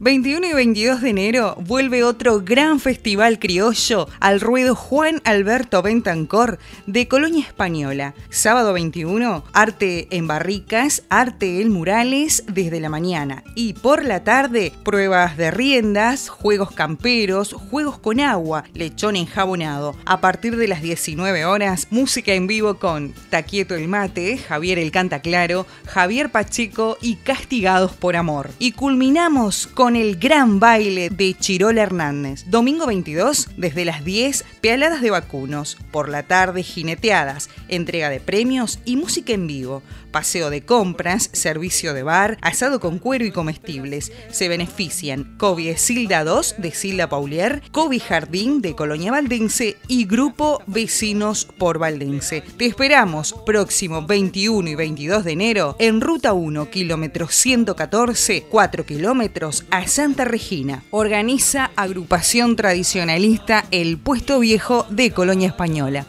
21 y 22 de enero vuelve otro gran festival criollo al ruedo Juan Alberto Bentancor de Colonia Española. Sábado 21, arte en barricas, arte en murales desde la mañana y por la tarde pruebas de riendas, juegos camperos, juegos con agua, lechón enjabonado. A partir de las 19 horas, música en vivo con Taquieto el Mate, Javier el Canta Claro, Javier Pacheco y Castigados por Amor. Y culminamos con el gran baile de Chirola Hernández. Domingo 22, desde las 10, pealadas de vacunos. Por la tarde, jineteadas, entrega de premios y música en vivo. Paseo de compras, servicio de bar, asado con cuero y comestibles. Se benefician Kobe Silda 2 de Silda Paulier, Kobe Jardín de Colonia Valdense y Grupo Vecinos por Valdense. Te esperamos próximo 21 y 22 de enero en Ruta 1, kilómetro 114, 4 kilómetros a Santa Regina. Organiza agrupación tradicionalista El Puesto Viejo de Colonia Española.